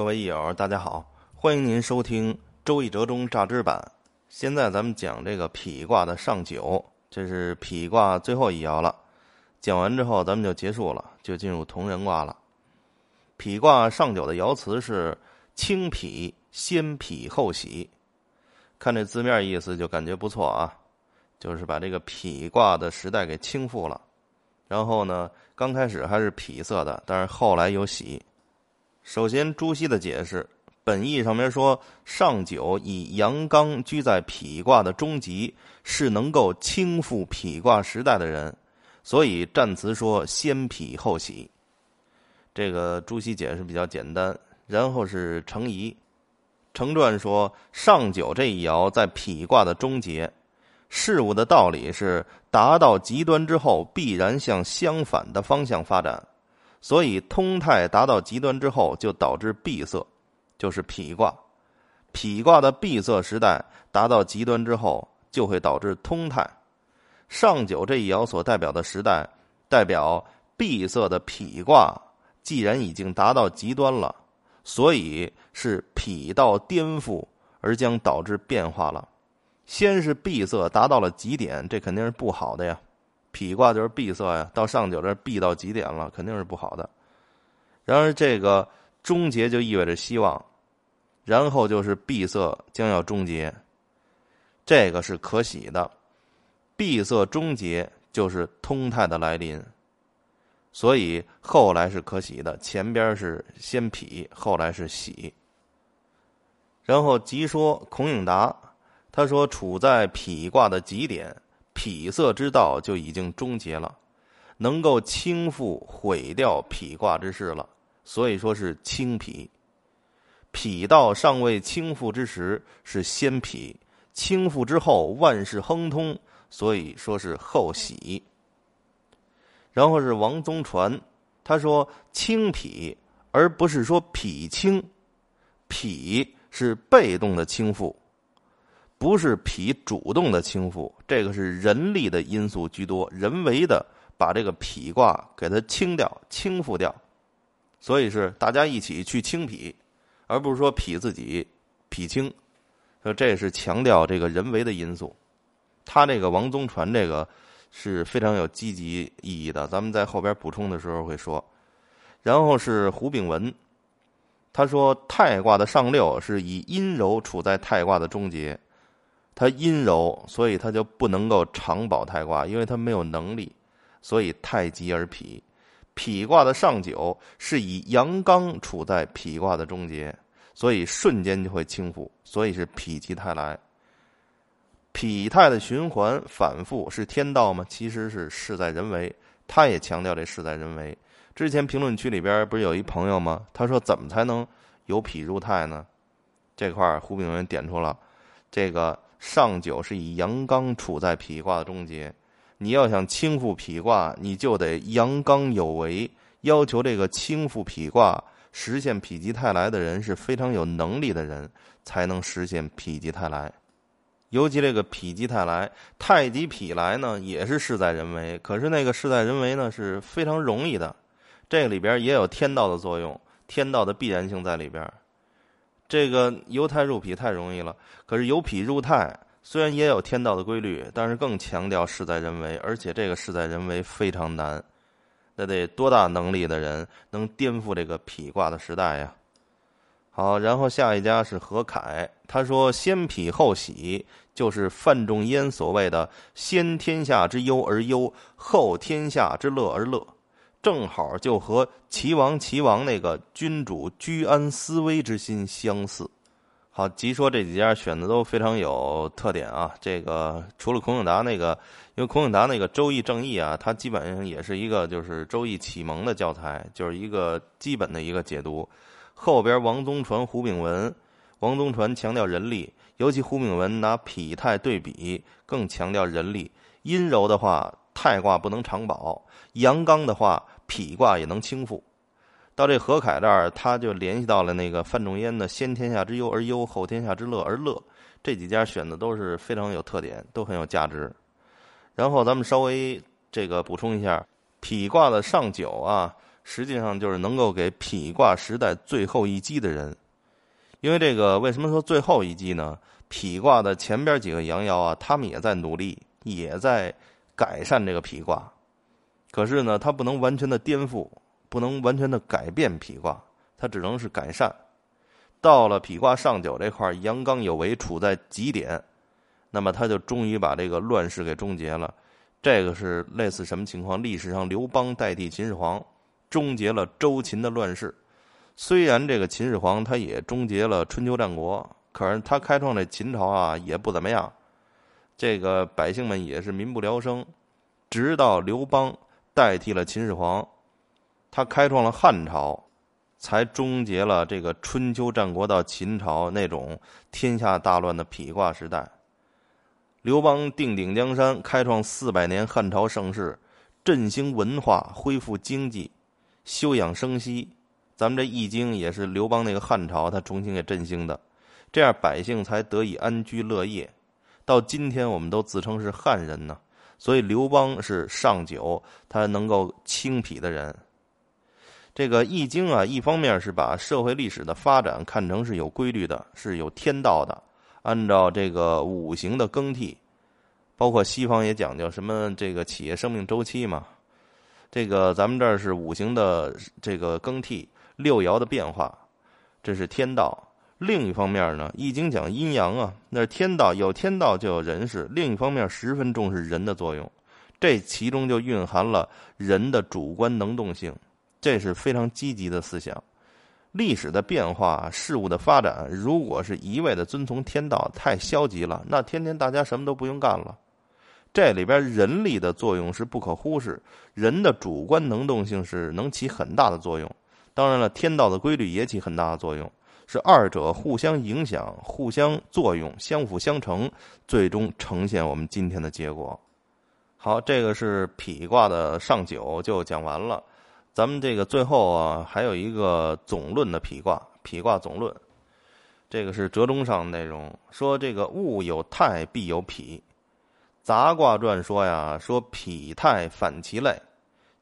各位益友，大家好，欢迎您收听《周易折中榨汁版》。现在咱们讲这个否卦的上九，这是否卦最后一爻了。讲完之后，咱们就结束了，就进入同人卦了。否卦上九的爻辞是“清否，先否后喜”。看这字面意思，就感觉不错啊，就是把这个否卦的时代给倾覆了。然后呢，刚开始还是否色的，但是后来有喜。首先，朱熹的解释，本意上面说，上九以阳刚居在否卦的中极，是能够倾覆否卦时代的人，所以占词说先否后喜。这个朱熹解释比较简单。然后是程颐，程传说上九这一爻在否卦的终结，事物的道理是达到极端之后，必然向相反的方向发展。所以通泰达到极端之后，就导致闭塞，就是否卦。否卦的闭塞时代达到极端之后，就会导致通泰。上九这一爻所代表的时代，代表闭塞的否卦，既然已经达到极端了，所以是否到颠覆而将导致变化了。先是闭塞达到了极点，这肯定是不好的呀。否卦就是闭塞呀，到上九这闭到极点了，肯定是不好的。然而这个终结就意味着希望，然后就是闭塞将要终结，这个是可喜的。闭塞终结就是通泰的来临，所以后来是可喜的。前边是先否，后来是喜。然后即说孔颖达，他说处在否卦的极点。否色之道就已经终结了，能够倾覆毁掉否卦之事了，所以说是清否。否道尚未倾覆之时是先否，倾覆之后万事亨通，所以说是后喜。然后是王宗传，他说清否，而不是说否清，否是被动的倾覆。不是脾主动的倾覆，这个是人力的因素居多，人为的把这个脾卦给它清掉、倾覆掉，所以是大家一起去清脾，而不是说脾自己脾清，说这是强调这个人为的因素。他这个王宗传这个是非常有积极意义的，咱们在后边补充的时候会说。然后是胡炳文，他说太卦的上六是以阴柔处在太卦的终结。它阴柔，所以它就不能够长保太卦，因为它没有能力，所以太极而否。否卦的上九是以阳刚处在否卦的终结，所以瞬间就会倾覆，所以是否极泰来。否泰的循环反复是天道吗？其实是事在人为。他也强调这事在人为。之前评论区里边不是有一朋友吗？他说怎么才能由否入泰呢？这块胡炳文点出了这个。上九是以阳刚处在否卦的终结，你要想倾覆否卦，你就得阳刚有为，要求这个倾覆否卦、实现否极泰来的人是非常有能力的人，才能实现否极泰来。尤其这个否极泰来、太极否来呢，也是事在人为。可是那个事在人为呢，是非常容易的，这个里边也有天道的作用，天道的必然性在里边。这个由泰入否太容易了，可是由否入泰虽然也有天道的规律，但是更强调事在人为，而且这个事在人为非常难，那得多大能力的人能颠覆这个否卦的时代呀？好，然后下一家是何凯，他说先否后喜，就是范仲淹所谓的先天下之忧而忧，后天下之乐而乐。正好就和齐王齐王那个君主居安思危之心相似。好，即说这几家选的都非常有特点啊。这个除了孔颖达那个，因为孔颖达那个《周易正义》啊，它基本上也是一个就是《周易启蒙》的教材，就是一个基本的一个解读。后边王宗传、胡炳文，王宗传强调人力，尤其胡炳文拿痞态对比，更强调人力。阴柔的话。太卦不能长保，阳刚的话，否卦也能倾覆。到这何凯这儿，他就联系到了那个范仲淹的“先天下之忧而忧，后天下之乐而乐”。这几家选的都是非常有特点，都很有价值。然后咱们稍微这个补充一下，否卦的上九啊，实际上就是能够给否卦时代最后一击的人。因为这个，为什么说最后一击呢？否卦的前边几个阳爻啊，他们也在努力，也在改善这个否卦。可是呢，它不能完全的颠覆，不能完全的改变否卦，它只能是改善。到了否卦上九这块阳刚有为，处在极点，那么他就终于把这个乱世给终结了。这个是类似什么情况？历史上刘邦代替秦始皇，终结了周秦的乱世。虽然这个秦始皇他也终结了春秋战国，可是他开创这秦朝啊也不怎么样，这个百姓们也是民不聊生。直到刘邦代替了秦始皇，他开创了汉朝。才终结了这个春秋战国到秦朝那种天下大乱的否卦时代。刘邦定鼎江山，开创四百年汉朝盛世，振兴文化，恢复经济，休养生息。咱们这《易经》也是刘邦那个汉朝他重新给振兴的，这样百姓才得以安居乐业。到今天，我们都自称是汉人呢，所以刘邦是上九，他能够清否的人。这个《易经》啊，一方面是把社会历史的发展看成是有规律的，是有天道的，按照这个五行的更替，包括西方也讲究什么这个企业生命周期嘛。这个咱们这儿是五行的这个更替，六爻的变化，这是天道。另一方面呢，《易经》讲阴阳啊，那是天道，有天道就有人事。另一方面，十分重视人的作用，这其中就蕴含了人的主观能动性。这是非常积极的思想。历史的变化、事物的发展，如果是一味的遵从天道，太消极了。那天天大家什么都不用干了。这里边人力的作用是不可忽视，人的主观能动性是能起很大的作用。当然了，天道的规律也起很大的作用，是二者互相影响、互相作用、相辅相成，最终呈现我们今天的结果。好，这个是否卦的上九就讲完了。咱们这个最后啊，还有一个总论的否卦，否卦总论，这个是折中上内容。说这个物有泰必有否，杂卦传说呀，说否泰反其类，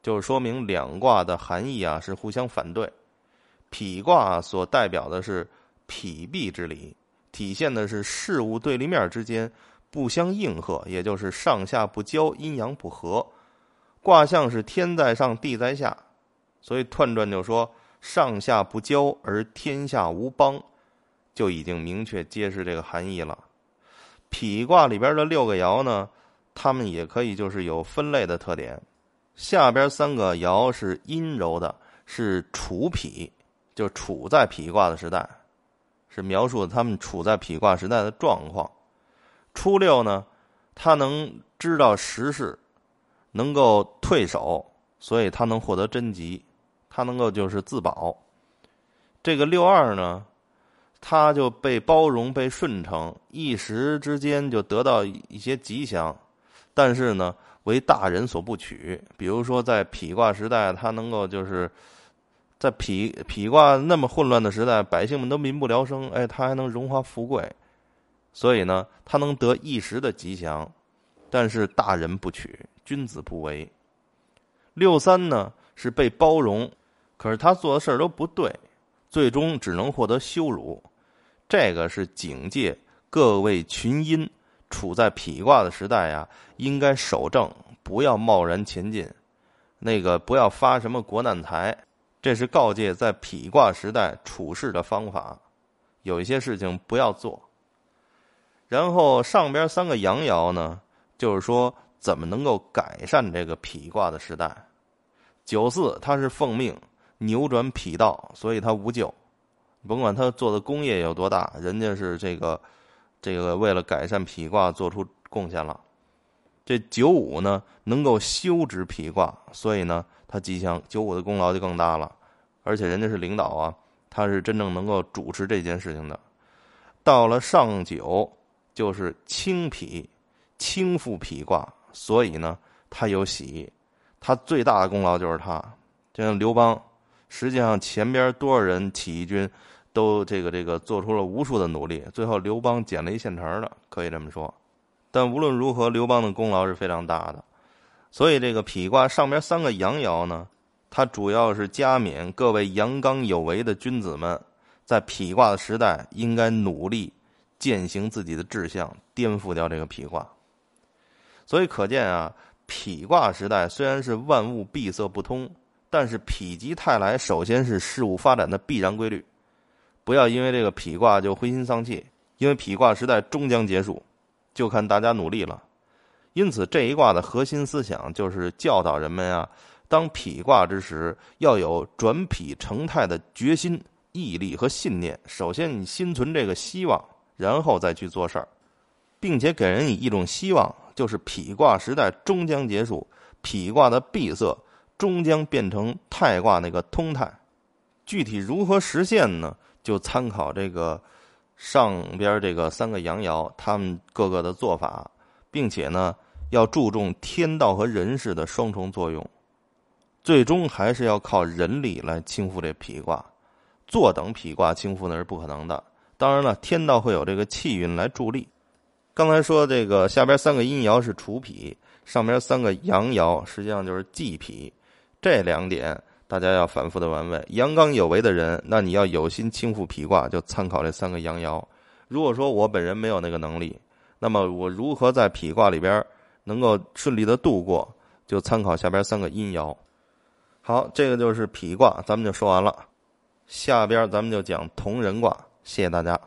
就是说明两卦的含义啊是互相反对。否卦所代表的是否蔽之理，体现的是事物对立面之间不相应和，也就是上下不交，阴阳不和。卦象是天在上，地在下。所以彖传就说上下不交而天下无邦，就已经明确揭示这个含义了。否卦里边的六个爻呢，它们也可以就是有分类的特点。下边三个爻是阴柔的，是处否，就处在否卦的时代，是描述他们处在否卦时代的状况。初六呢，他能知道时事，能够退守，所以他能获得真吉。他能够就是自保，这个六二呢，他就被包容、被顺承，一时之间就得到一些吉祥，但是呢，为大人所不取。比如说，在否卦时代，他能够就是在否否卦那么混乱的时代，百姓们都民不聊生，哎，他还能荣华富贵，所以呢，他能得一时的吉祥，但是大人不取，君子不为。六三呢，是被包容。可是他做的事儿都不对，最终只能获得羞辱。这个是警戒各位群阴，处在否卦的时代啊，应该守正，不要贸然前进。那个不要发什么国难财，这是告诫在否卦时代处事的方法。有一些事情不要做。然后上边三个阳爻呢，就是说怎么能够改善这个否卦的时代。九四它是奉命。扭转脾道，所以他无咎。甭管他做的功业有多大，人家是这个，这个为了改善脾卦做出贡献了。这九五呢，能够修止脾卦，所以呢，他吉祥。九五的功劳就更大了，而且人家是领导啊，他是真正能够主持这件事情的。到了上九，就是清脾，清复脾卦，所以呢，他有喜。他最大的功劳就是他，就像刘邦。实际上，前边多少人起义军都这个这个做出了无数的努力，最后刘邦捡了一现成的，可以这么说。但无论如何，刘邦的功劳是非常大的。所以，这个否卦上边三个阳爻呢，它主要是加冕各位阳刚有为的君子们，在否卦的时代应该努力践行自己的志向，颠覆掉这个否卦。所以可见啊，否卦时代虽然是万物闭塞不通，但是否极泰来，首先是事物发展的必然规律。不要因为这个否卦就灰心丧气，因为否卦时代终将结束，就看大家努力了。因此，这一卦的核心思想就是教导人们啊。当匹卦之时，要有转匹成泰的决心、毅力和信念。首先，你心存这个希望，然后再去做事儿，并且给人以一种希望，就是匹卦时代终将结束，匹卦的闭塞终将变成泰卦那个通泰。具体如何实现呢？就参考这个上边这个三个阳爻，他们各个的做法，并且呢，要注重天道和人事的双重作用。最终还是要靠人力来倾覆这否卦，坐等否卦倾覆那是不可能的。当然了，天道会有这个气运来助力。刚才说这个下边三个阴爻是处否，上边三个阳爻实际上就是忌否。这两点大家要反复的玩味。阳刚有为的人，那你要有心倾覆否卦，就参考这三个阳爻。如果说我本人没有那个能力，那么我如何在否卦里边能够顺利的度过，就参考下边三个阴爻。好，这个就是否卦，咱们就说完了。下边咱们就讲同人卦，谢谢大家。